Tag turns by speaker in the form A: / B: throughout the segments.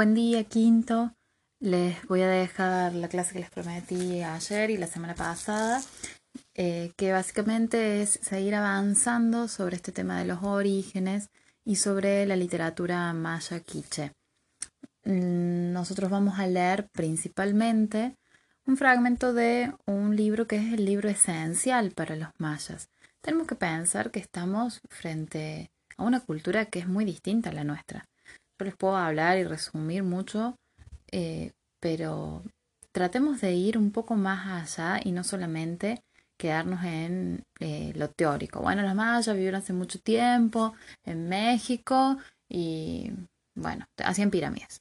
A: Buen día, quinto. Les voy a dejar la clase que les prometí ayer y la semana pasada, eh, que básicamente es seguir avanzando sobre este tema de los orígenes y sobre la literatura maya quiche. Mm, nosotros vamos a leer principalmente un fragmento de un libro que es el libro esencial para los mayas. Tenemos que pensar que estamos frente a una cultura que es muy distinta a la nuestra les puedo hablar y resumir mucho, eh, pero tratemos de ir un poco más allá y no solamente quedarnos en eh, lo teórico. Bueno, los mayas vivieron hace mucho tiempo en México y, bueno, hacían pirámides.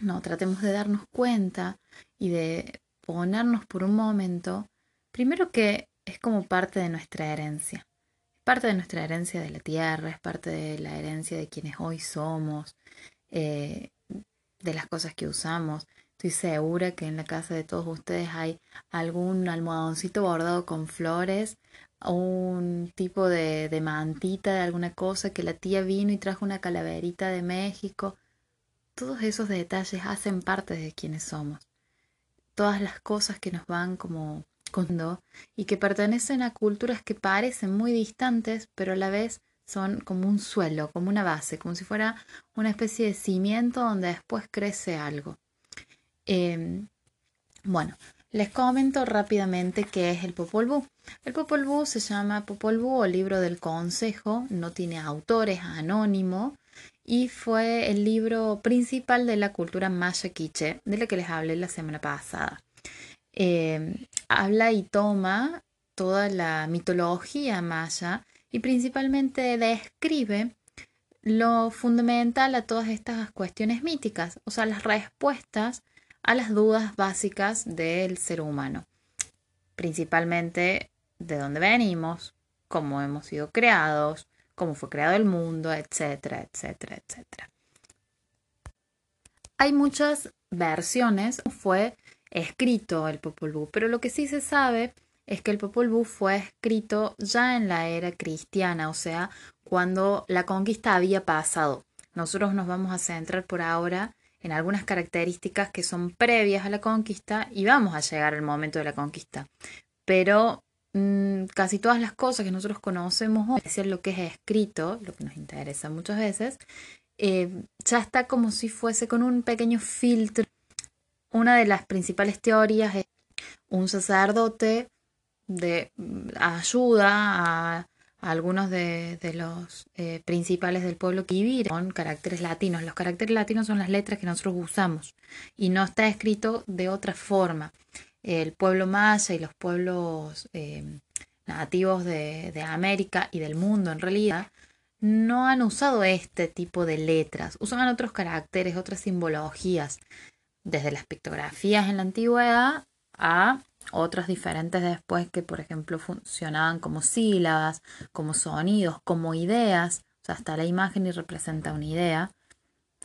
A: No, tratemos de darnos cuenta y de ponernos por un momento, primero que es como parte de nuestra herencia parte de nuestra herencia de la tierra, es parte de la herencia de quienes hoy somos, eh, de las cosas que usamos. Estoy segura que en la casa de todos ustedes hay algún almohadoncito bordado con flores, un tipo de, de mantita de alguna cosa que la tía vino y trajo una calaverita de México. Todos esos detalles hacen parte de quienes somos. Todas las cosas que nos van como y que pertenecen a culturas que parecen muy distantes, pero a la vez son como un suelo, como una base, como si fuera una especie de cimiento donde después crece algo. Em, bueno, les comento rápidamente qué es el Popol Vuh. El Popol Vuh se llama Popol Vuh o Libro del Consejo, no tiene autores, anónimo, y fue el libro principal de la cultura maya quiche, de la que les hablé la semana pasada. Em, habla y toma toda la mitología maya y principalmente describe lo fundamental a todas estas cuestiones míticas, o sea, las respuestas a las dudas básicas del ser humano, principalmente de dónde venimos, cómo hemos sido creados, cómo fue creado el mundo, etcétera, etcétera, etcétera. Hay muchas versiones, fue escrito el Popol Vuh, pero lo que sí se sabe es que el Popol Vuh fue escrito ya en la era cristiana, o sea, cuando la conquista había pasado. Nosotros nos vamos a centrar por ahora en algunas características que son previas a la conquista y vamos a llegar al momento de la conquista. Pero mm, casi todas las cosas que nosotros conocemos es decir, lo que es escrito, lo que nos interesa muchas veces, eh, ya está como si fuese con un pequeño filtro una de las principales teorías es un sacerdote de mm, ayuda a, algunos de, los eh, principales del pueblo viven con caracteres latinos. Los caracteres latinos son las letras que nosotros usamos y no está escrito de otra forma. El pueblo maya y los pueblos eh, nativos de, de América y del mundo en realidad no han usado este tipo de letras, usan otros caracteres, otras simbologías desde las pictografías en la antigüedad a otras diferentes después que, por ejemplo, funcionaban como sílabas, como sonidos, como ideas, o sea, hasta la imagen y representa una idea.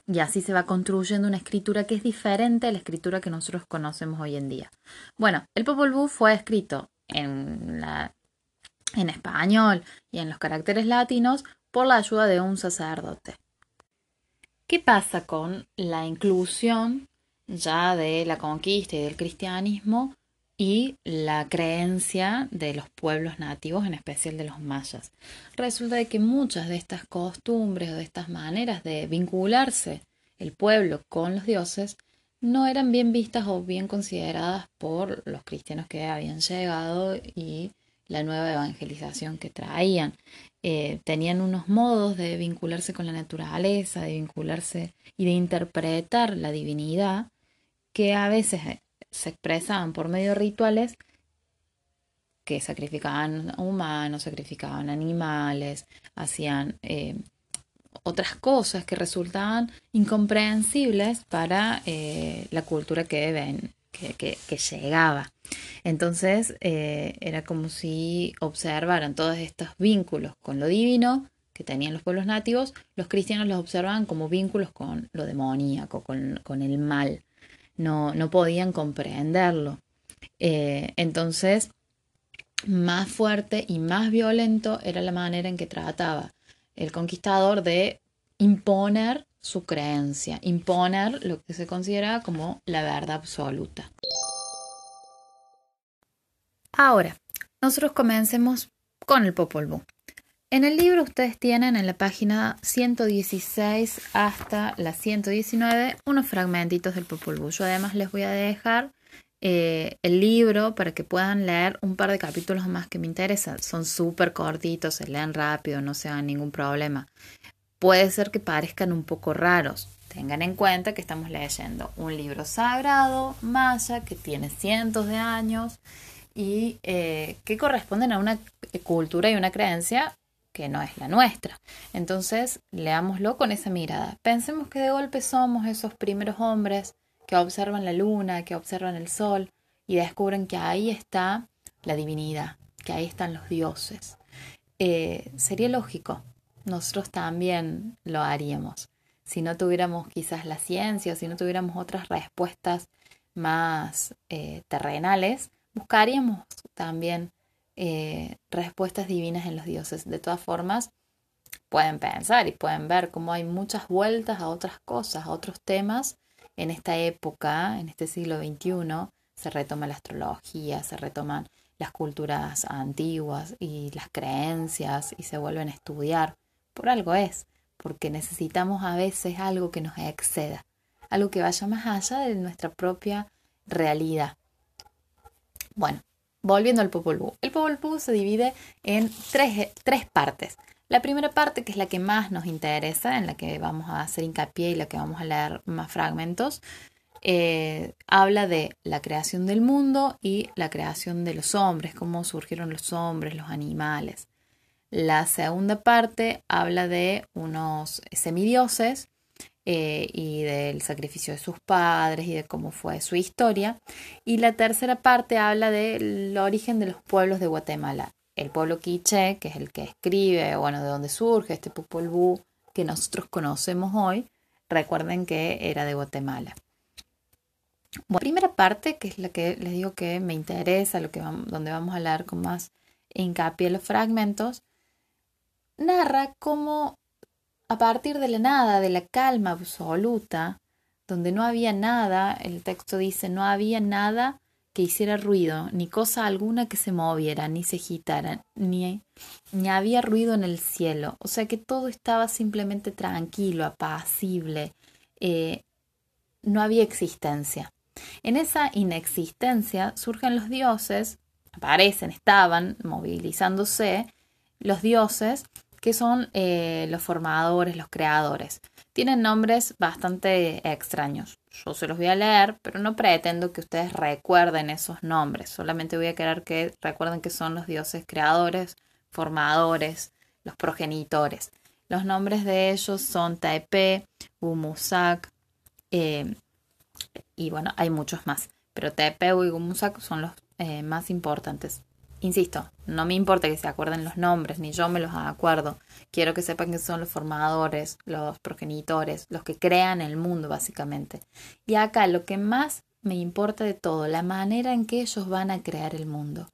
A: Y así se va construyendo una escritura que es diferente a la escritura que nosotros conocemos hoy en día. Bueno, el Popol Vuh fue escrito en, la, en español y en los caracteres latinos por la ayuda de un sacerdote. ¿Qué pasa con la inclusión ya de la conquista y del cristianismo y la creencia de los pueblos nativos, en especial de los mayas. Resulta de que muchas de estas costumbres o de estas maneras de vincularse el pueblo con los dioses no eran bien vistas o bien consideradas por los cristianos que habían llegado y la nueva evangelización que traían. Eh, tenían unos modos de vincularse con la naturaleza, de vincularse y de interpretar la divinidad que a veces se expresaban por medio de rituales que sacrificaban humanos, sacrificaban animales, hacían eh, otras cosas que resultaban incomprensibles para eh, la cultura que, ven, que, llegaba. Entonces era como si observaran todos estos vínculos con lo divino que tenían los pueblos nativos, los cristianos los observaban como vínculos con lo demoníaco, con, con el mal no, no podían comprenderlo. Eh, entonces, más fuerte y más violento era la manera en que trataba el conquistador de imponer su creencia, imponer lo que se considera como la verdad absoluta. Ahora, nosotros comencemos con el Popol Vuh. En el libro ustedes tienen en la página 116 hasta la 119 unos fragmentitos del Popol Vuh. Yo además les voy a dejar eh, el libro para que puedan leer un par de capítulos más que me interesan. Son súper cortitos, se leen rápido, no se hagan ningún problema. Puede ser que parezcan un poco raros. Tengan en cuenta que estamos leyendo un libro sagrado, maya, que tiene cientos de años y eh, que corresponden a una cultura y una creencia que no es la nuestra. Entonces, leámoslo con esa mirada. Pensemos que de golpe somos esos primeros hombres que observan la luna, que observan el sol y descubren que ahí está la divinidad, que ahí están los dioses. Eh, sería lógico, nosotros también lo haríamos. Si no tuviéramos quizás la ciencia, si no tuviéramos otras respuestas más eh, terrenales, buscaríamos también eh, respuestas divinas en los dioses. De todas formas, pueden pensar y pueden ver cómo hay muchas vueltas a otras cosas, a otros temas en esta época, en este siglo XXI, se retoma la astrología, se retoman las culturas antiguas y las creencias y se vuelven a estudiar. Por algo es, porque necesitamos a veces algo que nos exceda, algo que vaya más allá de nuestra propia realidad. Bueno, volviendo al Popol Vuh. El Popol Vuh se divide en tres, tres partes. La primera parte, que es la que más nos interesa, en la que vamos a hacer hincapié y la que vamos a leer más fragmentos, eh, habla de la creación del mundo y la creación de los hombres, cómo surgieron los hombres, los animales. La segunda parte habla de unos semidioses eh, y del sacrificio de sus padres y de cómo fue su historia. Y la tercera parte habla del origen de los pueblos de Guatemala el pueblo quiché, que es el que escribe, bueno, de dónde surge este Popol que nosotros conocemos hoy, recuerden que era de Guatemala. Bueno, primera parte, que es la que les digo que me interesa, lo que donde vamos a hablar con más hincapié los fragmentos, narra cómo a partir de la nada, de la calma absoluta, donde no había nada, el texto dice, no había nada que hiciera ruido, ni cosa alguna que se moviera, ni se agitara, ni, ni había ruido en el cielo. O sea que todo estaba simplemente tranquilo, apacible. Eh, no había existencia. En esa inexistencia surgen los dioses, aparecen, estaban movilizándose los dioses que son eh, los formadores, los creadores. Tienen nombres bastante extraños. Yo se los voy a leer, pero no pretendo que ustedes recuerden esos nombres. Solamente voy a querer que recuerden que son los dioses creadores, formadores, los progenitores. Los nombres de ellos son Taepé, Gumusak, eh, y bueno, hay muchos más. Pero Taepé y Gumusak son los eh, más importantes. Insisto, no me importa que se acuerden los nombres, ni yo me los acuerdo. Quiero que sepan que son los formadores, los progenitores, los que crean el mundo, básicamente. Y acá lo que más me importa de todo, la manera en que ellos van a crear el mundo.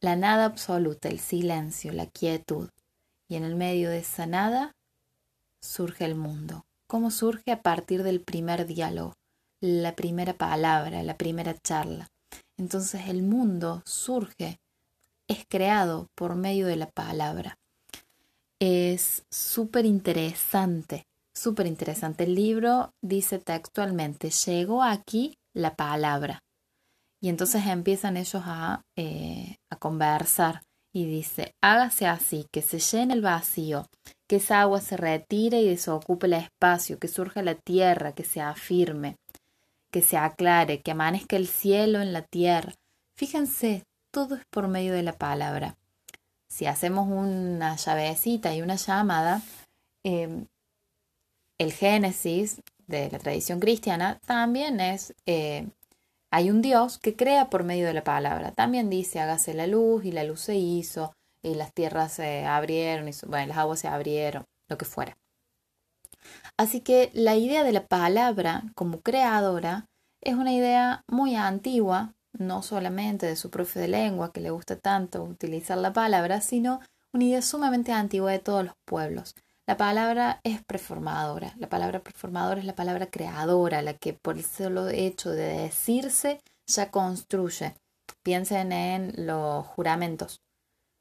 A: La nada absoluta, el silencio, la quietud. Y en el medio de esa nada surge el mundo. ¿Cómo surge? A partir del primer diálogo, la primera palabra, la primera charla. Entonces el mundo surge es creado por medio de la palabra. Es súper interesante, súper interesante. El libro dice textualmente, llegó aquí la palabra. Y entonces empiezan ellos a, eh, a conversar y dice, hágase así, que se llene el vacío, que esa agua se retire y desocupe el espacio, que surja la tierra, que se afirme, que se aclare, que amanezca el cielo en la tierra. Fíjense todo es por medio de la palabra. Si hacemos una llavecita y una llamada, em, el Génesis de la tradición cristiana también es, eh, hay un Dios que crea por medio de la palabra. También dice, hágase la luz y la luz se hizo y las tierras se abrieron, y, bueno, las aguas se abrieron, lo que fuera. Así que la idea de la palabra como creadora es una idea muy antigua, no solamente de su profe de lengua, que le gusta tanto utilizar la palabra, sino una idea sumamente antigua de todos los pueblos. La palabra es preformadora. La palabra preformadora es la palabra creadora, la que por el solo hecho de decirse ya construye. Piensen en los juramentos.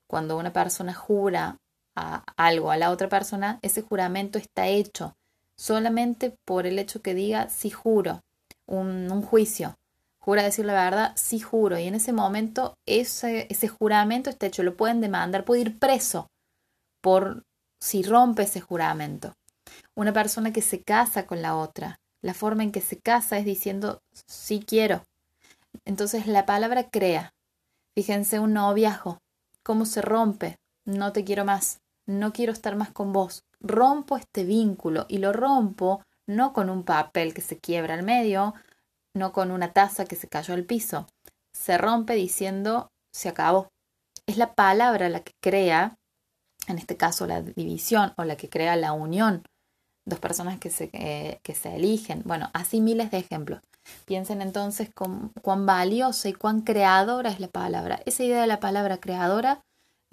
A: Cuando una persona jura a algo a la otra persona, ese juramento está hecho solamente por el hecho que diga sí juro, un juicio. Jura decir la verdad, sí juro. Y en ese momento ese, ese juramento está hecho. Lo pueden demandar, puede ir preso por si rompe ese juramento. Una persona que se casa con la otra, la forma en que se casa es diciendo sí quiero. Entonces la palabra crea. Fíjense un noviazgo, cómo se rompe. No te quiero más, no quiero estar más con vos. Rompo este vínculo y lo rompo no con un papel que se quiebra al medio, no con una taza que se cayó al piso. Se rompe diciendo se acabó. Es la palabra la que crea, en este caso la división o la que crea la unión. Dos personas que se, eh, que se eligen. Bueno, así miles de ejemplos. Piensen entonces cuán valiosa y cuán creadora es la palabra. Esa idea de la palabra creadora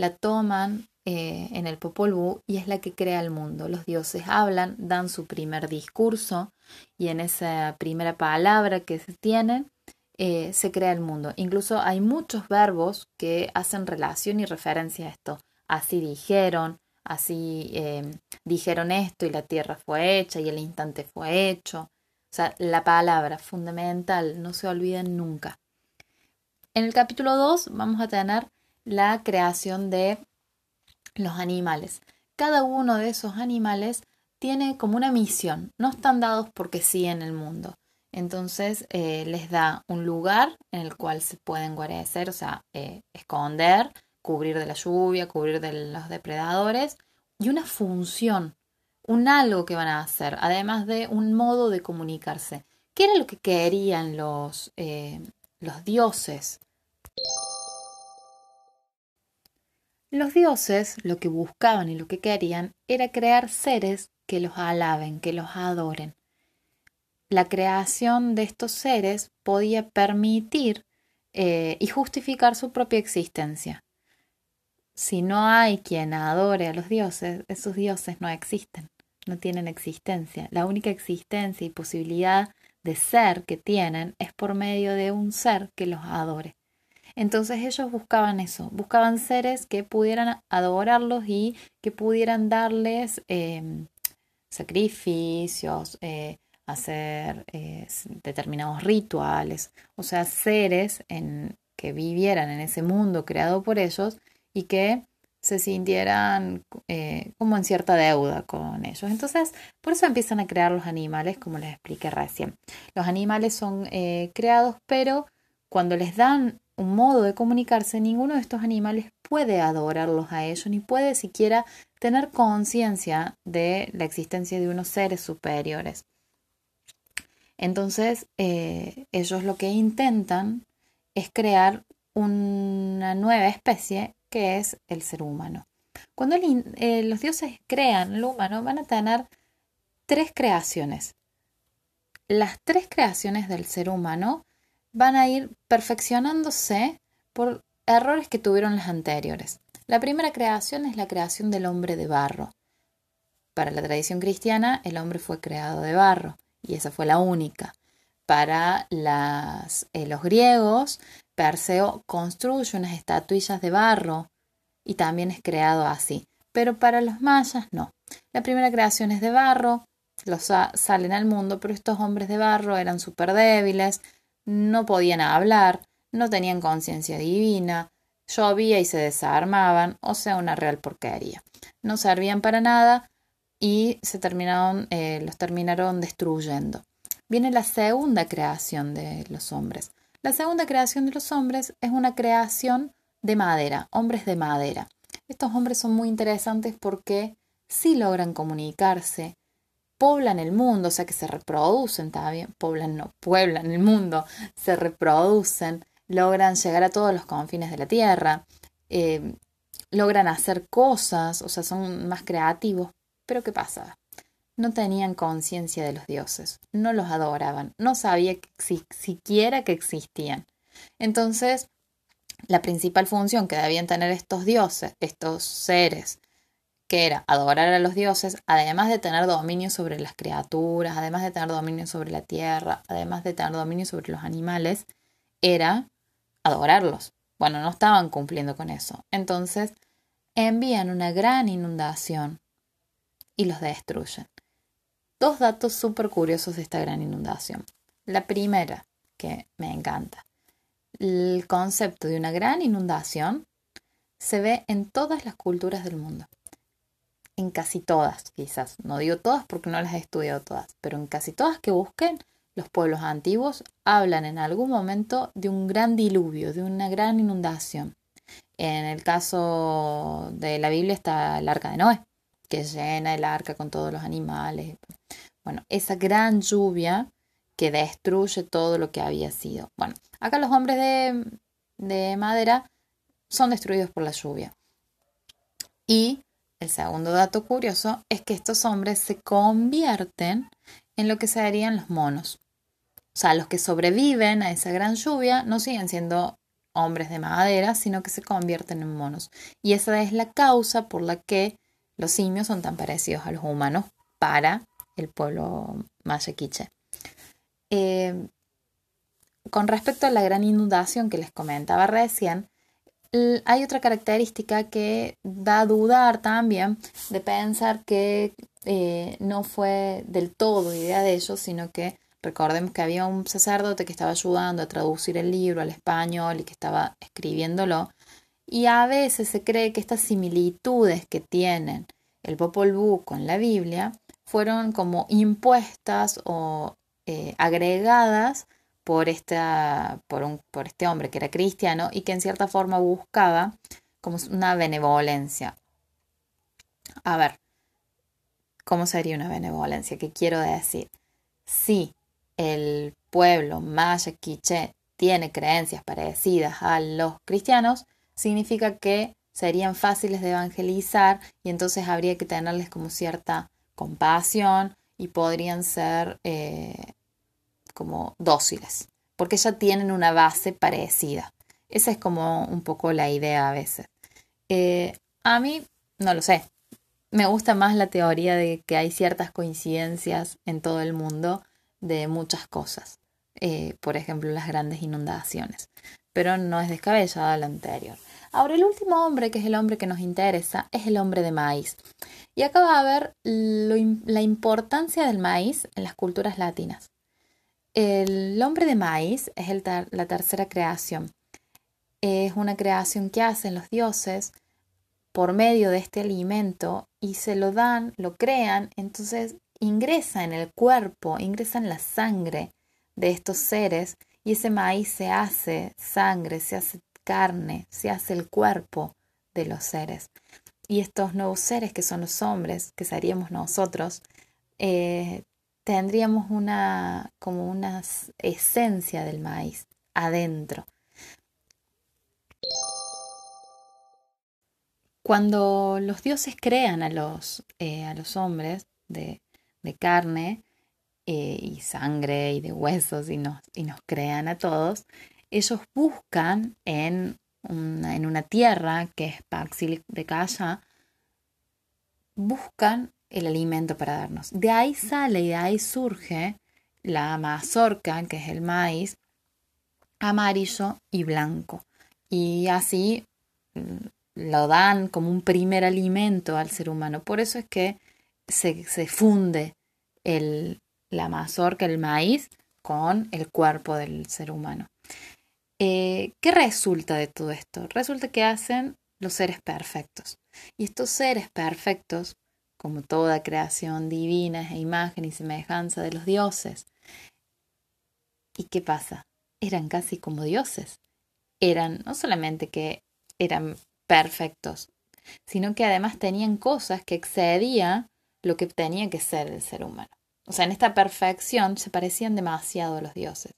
A: la toman eh, en el Popol Vuh y es la que crea el mundo. Los dioses hablan, dan su primer discurso y en esa primera palabra que se tiene eh, se crea el mundo. Incluso hay muchos verbos que hacen relación y referencia a esto. Así dijeron, así eh, dijeron esto y la tierra fue hecha y el instante fue hecho. O sea, la palabra fundamental, no se olviden nunca. En el capítulo 2 vamos a tener la creación de los animales. Cada uno de esos animales tiene como una misión, no están dados porque sí en el mundo. Entonces eh, les da un lugar en el cual se pueden guarecer, o sea, eh, esconder, cubrir de la lluvia, cubrir de los depredadores y una función un algo que van a hacer, además de un modo de comunicarse. ¿Qué era lo que querían los, eh, los dioses? Los dioses lo que buscaban y lo que querían era crear seres que los alaben, que los adoren. La creación de estos seres podía permitir eh, y justificar su propia existencia. Si no hay quien adore a los dioses, esos dioses no existen no tienen existencia. La única existencia y posibilidad de ser que tienen es por medio de un ser que los adore. Entonces ellos buscaban eso, buscaban seres que pudieran adorarlos y que pudieran darles em, sacrificios, eh, hacer eh, determinados rituales, o sea, seres en, que vivieran en ese mundo creado por ellos y que se sintieran eh, como en cierta deuda con ellos. Entonces, por eso empiezan a crear los animales, como les expliqué recién. Los animales son creados, pero cuando les dan un modo de comunicarse, ninguno de estos animales puede adorarlos a ellos, ni puede siquiera tener conciencia de la existencia de unos seres superiores. Entonces, eh, ellos lo que intentan es crear una nueva especie que es el ser humano. Cuando eh, los dioses crean el humano, van a tener tres creaciones. Las tres creaciones del ser humano van a ir perfeccionándose por errores que tuvieron las anteriores. La primera creación es la creación del hombre de barro. Para la tradición cristiana, el hombre fue creado de barro y esa fue la única. Para eh, los griegos, Perseo construye unas estatuillas de barro y también es creado así. Pero para los mayas no. La primera creación es de barro, los salen al mundo, pero estos hombres de barro eran súper débiles, no podían hablar, no tenían conciencia divina, llovía y se desarmaban, o sea, una real porquería. No servían para nada y se terminaron, eh, los terminaron destruyendo. Viene la segunda creación de los hombres. La segunda creación de los hombres es una creación de madera, hombres de madera. Estos hombres son muy interesantes porque sí logran comunicarse, poblan el mundo, o sea que se reproducen también, poblan no, pueblan el mundo, se reproducen, logran llegar a todos los confines de la tierra, eh, logran hacer cosas, o sea, son más creativos. Pero ¿qué pasa? no tenían conciencia de los dioses, no los adoraban, no sabía siquiera que existían. Entonces, la principal función que debían tener estos dioses, estos seres que era adorar a los dioses, además de tener dominio sobre las criaturas, además de tener dominio sobre la tierra, además de tener dominio sobre los animales, era adorarlos. Bueno, no estaban cumpliendo con eso. Entonces, envían una gran inundación y los destruyen. Dos datos súper curiosos de esta gran inundación. La primera, que me encanta. El concepto de una gran inundación se ve en todas las culturas del mundo. En casi todas, quizás. No digo todas porque no las he estudiado todas, pero en casi todas que busquen, los pueblos antiguos hablan en algún momento de un gran diluvio, de una gran inundación. En el caso de la Biblia está el arca de Noé, que llena el arca con todos los animales. Bueno, esa gran lluvia que destruye todo lo que había sido. Bueno, acá los hombres de, de madera son destruidos por la lluvia. Y el segundo dato curioso es que estos hombres se convierten en lo que serían los monos. O sea, los que sobreviven a esa gran lluvia no siguen siendo hombres de madera, sino que se convierten en monos. Y esa es la causa por la que los simios son tan parecidos a los humanos para el pueblo mayequiche. Eh, con respecto a la gran inundación que les comentaba recién, hay otra característica que da a dudar también de pensar que eh, no fue del todo idea de ellos, sino que recordemos que había un sacerdote que estaba ayudando a traducir el libro al español y que estaba escribiéndolo. Y a veces se cree que estas similitudes que tienen el Popol Vuh con la Biblia fueron como impuestas o eh, agregadas por, esta, por, un, por este hombre que era cristiano y que en cierta forma buscaba como una benevolencia. A ver, ¿cómo sería una benevolencia? ¿Qué quiero decir? Si el pueblo maya quiché tiene creencias parecidas a los cristianos, significa que serían fáciles de evangelizar y entonces habría que tenerles como cierta compasión y podrían ser eh, como dóciles, porque ya tienen una base parecida. Esa es como un poco la idea a veces. Eh, a mí, no lo sé, me gusta más la teoría de que hay ciertas coincidencias en todo el mundo de muchas cosas. Eh, por ejemplo, las grandes inundaciones. Pero no es descabellada la anterior. Ahora, el último hombre, que es el hombre que nos interesa, es el hombre de maíz. Y acá va a ver la importancia del maíz en las culturas latinas. El hombre de maíz es la tercera creación. Es una creación que hacen los dioses por medio de este alimento y se lo dan, lo crean, entonces ingresa en el cuerpo, ingresa en la sangre de estos seres y ese maíz se hace sangre, se hace carne, se hace el cuerpo de los seres. Y estos nuevos seres que son los hombres, que seríamos nosotros, eh, tendríamos una como una esencia del maíz adentro. Cuando los dioses crean a los, eh, a los hombres de, de carne eh, y sangre y de huesos y nos, y nos crean a todos, ellos buscan en una, en una tierra que es Paxil de Calla, buscan el alimento para darnos. De ahí sale y de ahí surge la mazorca, que es el maíz, amarillo y blanco. Y así mm, lo dan como un primer alimento al ser humano. Por eso es que se, se funde el, la mazorca, el maíz, con el cuerpo del ser humano. Eh, ¿Qué resulta de todo esto? Resulta que hacen los seres perfectos. Y estos seres perfectos como toda creación divina es imagen y semejanza de los dioses. ¿Y qué pasa? Eran casi como dioses. Eran no solamente que eran perfectos, sino que además tenían cosas que excedían lo que tenía que ser el ser humano. O sea, en esta perfección se parecían demasiado a los dioses.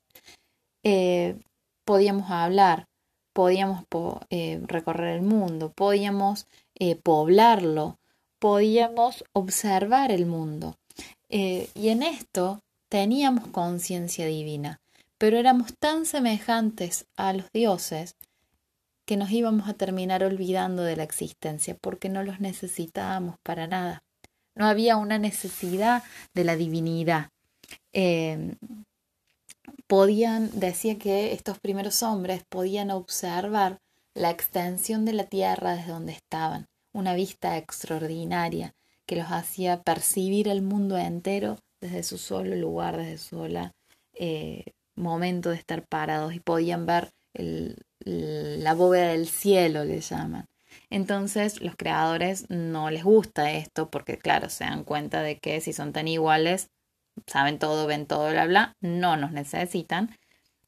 A: Eh, podíamos hablar, podíamos eh, recorrer el mundo, podíamos eh, poblarlo, podíamos observar el mundo. Eh, y en esto teníamos conciencia divina, pero éramos tan semejantes a los dioses que nos íbamos a terminar olvidando de la existencia porque no los necesitábamos para nada. No había una necesidad de la divinidad. Em, podían, decía que estos primeros hombres podían observar la extensión de la tierra desde donde estaban, una vista extraordinaria que los hacía percibir el mundo entero desde su solo lugar, desde su solo eh, momento de estar parados y podían ver la bóveda del cielo, le llaman. Entonces los creadores no les gusta esto porque claro, se dan cuenta de que si son tan iguales, saben todo, ven todo, bla, bla, no nos necesitan.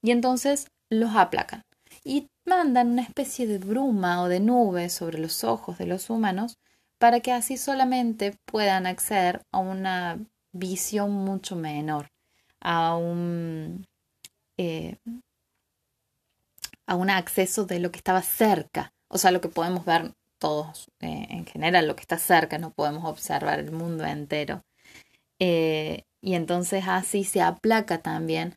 A: Y entonces los aplacan y mandan una especie de bruma o de nube sobre los ojos de los humanos para que así solamente puedan acceder a una visión mucho menor, a un, eh, a un acceso de lo que estaba cerca, o sea, lo que podemos ver todos eh, en general, lo que está cerca, no podemos observar el mundo entero. Eh, y entonces así se aplaca también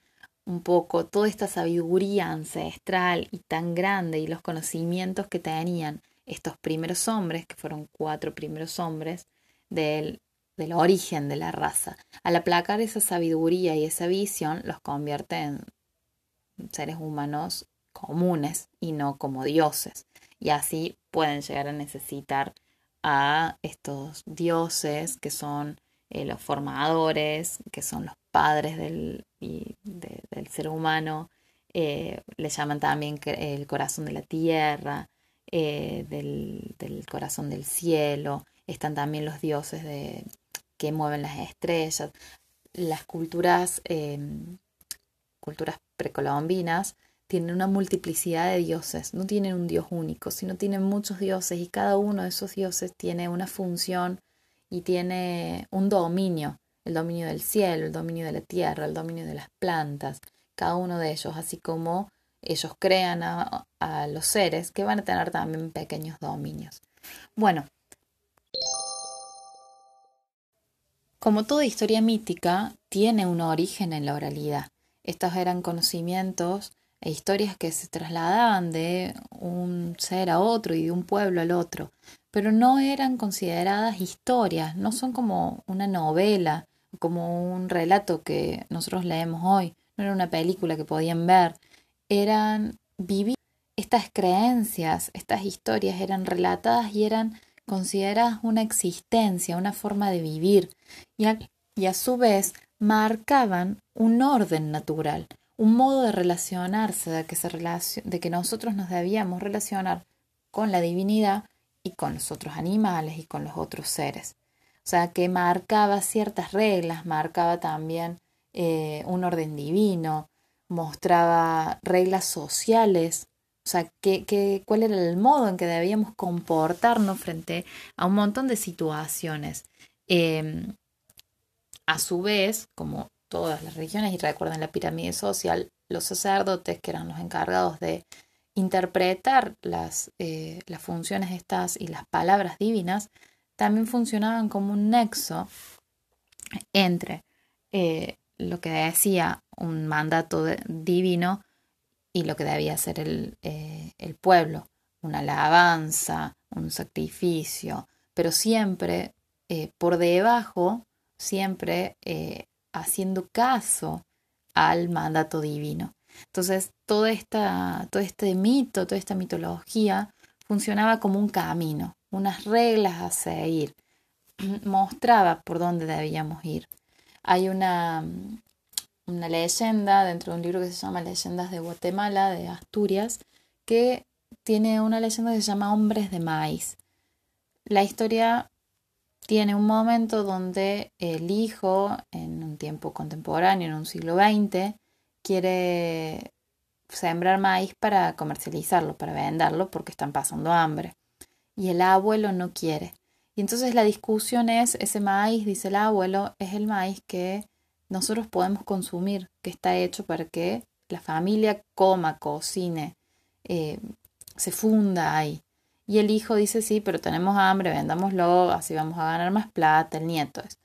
A: un poco toda esta sabiduría ancestral y tan grande y los conocimientos que tenían estos primeros hombres, que fueron cuatro primeros hombres, del, del origen de la raza. Al aplacar esa sabiduría y esa visión, los convierte en seres humanos comunes y no como dioses. Y así pueden llegar a necesitar a estos dioses que son eh, los formadores, que son los padres del, del ser humano, eh, le llaman también el corazón de la tierra, eh, del, del, corazón del cielo, están también los dioses de, que mueven las estrellas. Las culturas, em, culturas precolombinas tienen una multiplicidad de dioses, no tienen un dios único, sino tienen muchos dioses y cada uno de esos dioses tiene una función y tiene un dominio, el dominio del cielo, el dominio de la tierra, el dominio de las plantas, cada uno de ellos, así como ellos crean a, los seres que van a tener también pequeños dominios. Bueno, como toda historia mítica, tiene un origen en la oralidad. Estos eran conocimientos e historias que se trasladaban de un ser a otro y de un pueblo al otro pero no eran consideradas historias, no son como una novela, como un relato que nosotros leemos hoy, no era una película que podían ver, eran vivir estas creencias, estas historias eran relatadas y eran consideradas una existencia, una forma de vivir, y a, y a su vez marcaban un orden natural, un modo de relacionarse, de que, se de que nosotros nos debíamos relacionar con la divinidad y con los otros animales y con los otros seres. Sea, que marcaba ciertas reglas, marcaba también eh, un orden divino, mostraba reglas sociales, o sea, que, cuál era el modo en que debíamos comportarnos frente a un montón de situaciones. Em, a su vez, como todas las religiones, y recuerden la pirámide social, los sacerdotes, que eran los encargados de interpretar las, eh, las funciones estas y las palabras divinas también funcionaban como un nexo entre eh, lo que decía un mandato divino y lo que debía hacer el, eh, el, pueblo, una alabanza, un sacrificio, pero siempre por debajo, siempre haciendo caso al mandato divino. Entonces, toda esta, todo este mito, toda esta mitología funcionaba como un camino, unas reglas a seguir, mostraba por dónde debíamos ir. Hay una, una leyenda dentro de un libro que se llama Leyendas de Guatemala, de Asturias, que tiene una leyenda que se llama Hombres de Maíz. La historia tiene un momento donde el hijo, en un tiempo contemporáneo, en un siglo XX, quiere sembrar maíz para comercializarlo, para venderlo, porque están pasando hambre. Y el abuelo no quiere. Y entonces la discusión es, ese maíz, dice el abuelo, es el maíz que nosotros podemos consumir, que está hecho para que la familia coma, cocine, eh, se funda ahí. Y el hijo dice, sí, pero tenemos hambre, vendámoslo, así vamos a ganar más plata, el nieto es.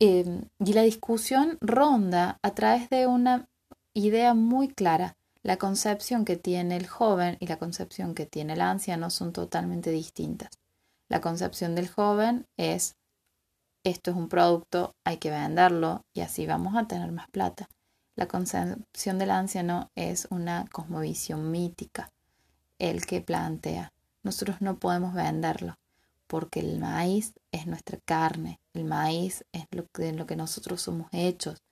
A: Eh, y la discusión ronda a través de una idea muy clara. La concepción que tiene el joven y la concepción que tiene el anciano son totalmente distintas. La concepción del joven es esto es un producto, hay que venderlo y así vamos a tener más plata. La concepción del anciano es una cosmovisión mítica, el que plantea, nosotros no podemos venderlo, porque el maíz es nuestra carne, el maíz es que, lo que nosotros somos hechos.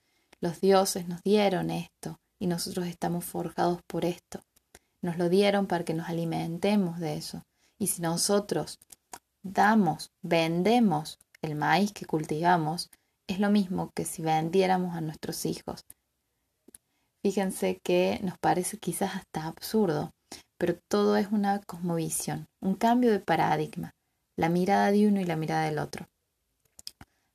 A: Los dioses nos dieron esto y nosotros estamos forjados por esto. Nos lo dieron para que nos alimentemos de eso. Y si nosotros damos, vendemos el maíz que cultivamos, es lo mismo que si vendiéramos a nuestros hijos. Fíjense que nos parece quizás hasta absurdo, pero todo es una cosmovisión, un cambio de paradigma, la mirada de uno y la mirada del otro.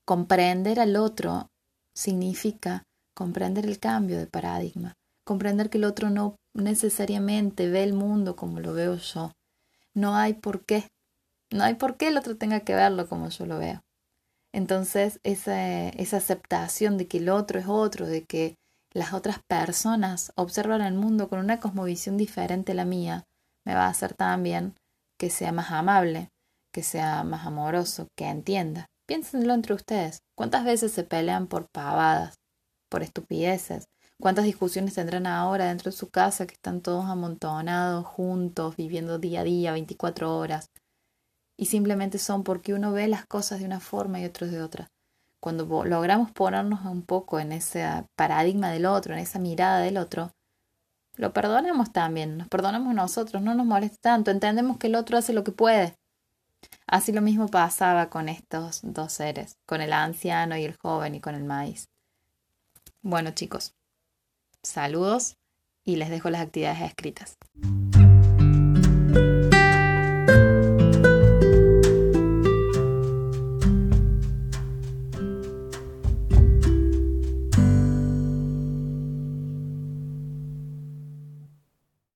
A: Comprender al otro significa comprender el cambio de paradigma, comprender que el otro no necesariamente ve el mundo como lo veo yo. No hay por qué, no hay por qué el otro tenga que verlo como yo lo veo. Entonces, esa, esa aceptación de que el otro es otro, de que las otras personas observan el mundo con una cosmovisión diferente a la mía, me va a hacer también que sea más amable, que sea más amoroso, que entienda. Piénsenlo entre ustedes. ¿Cuántas veces se pelean por pavadas, por estupideces? ¿Cuántas discusiones tendrán ahora dentro de su casa que están todos amontonados, juntos, viviendo día a día, 24 horas? y simplemente son porque uno ve las cosas de una forma y otros de otra. Cuando logramos ponernos un poco en ese paradigma del otro, en esa mirada del otro, lo perdonamos también, nos perdonamos nosotros, no nos molesta tanto, entendemos que el otro hace lo que puede. Así lo mismo pasaba con estos dos seres, con el anciano y el joven y con el maíz. Bueno chicos, saludos y les dejo las actividades escritas.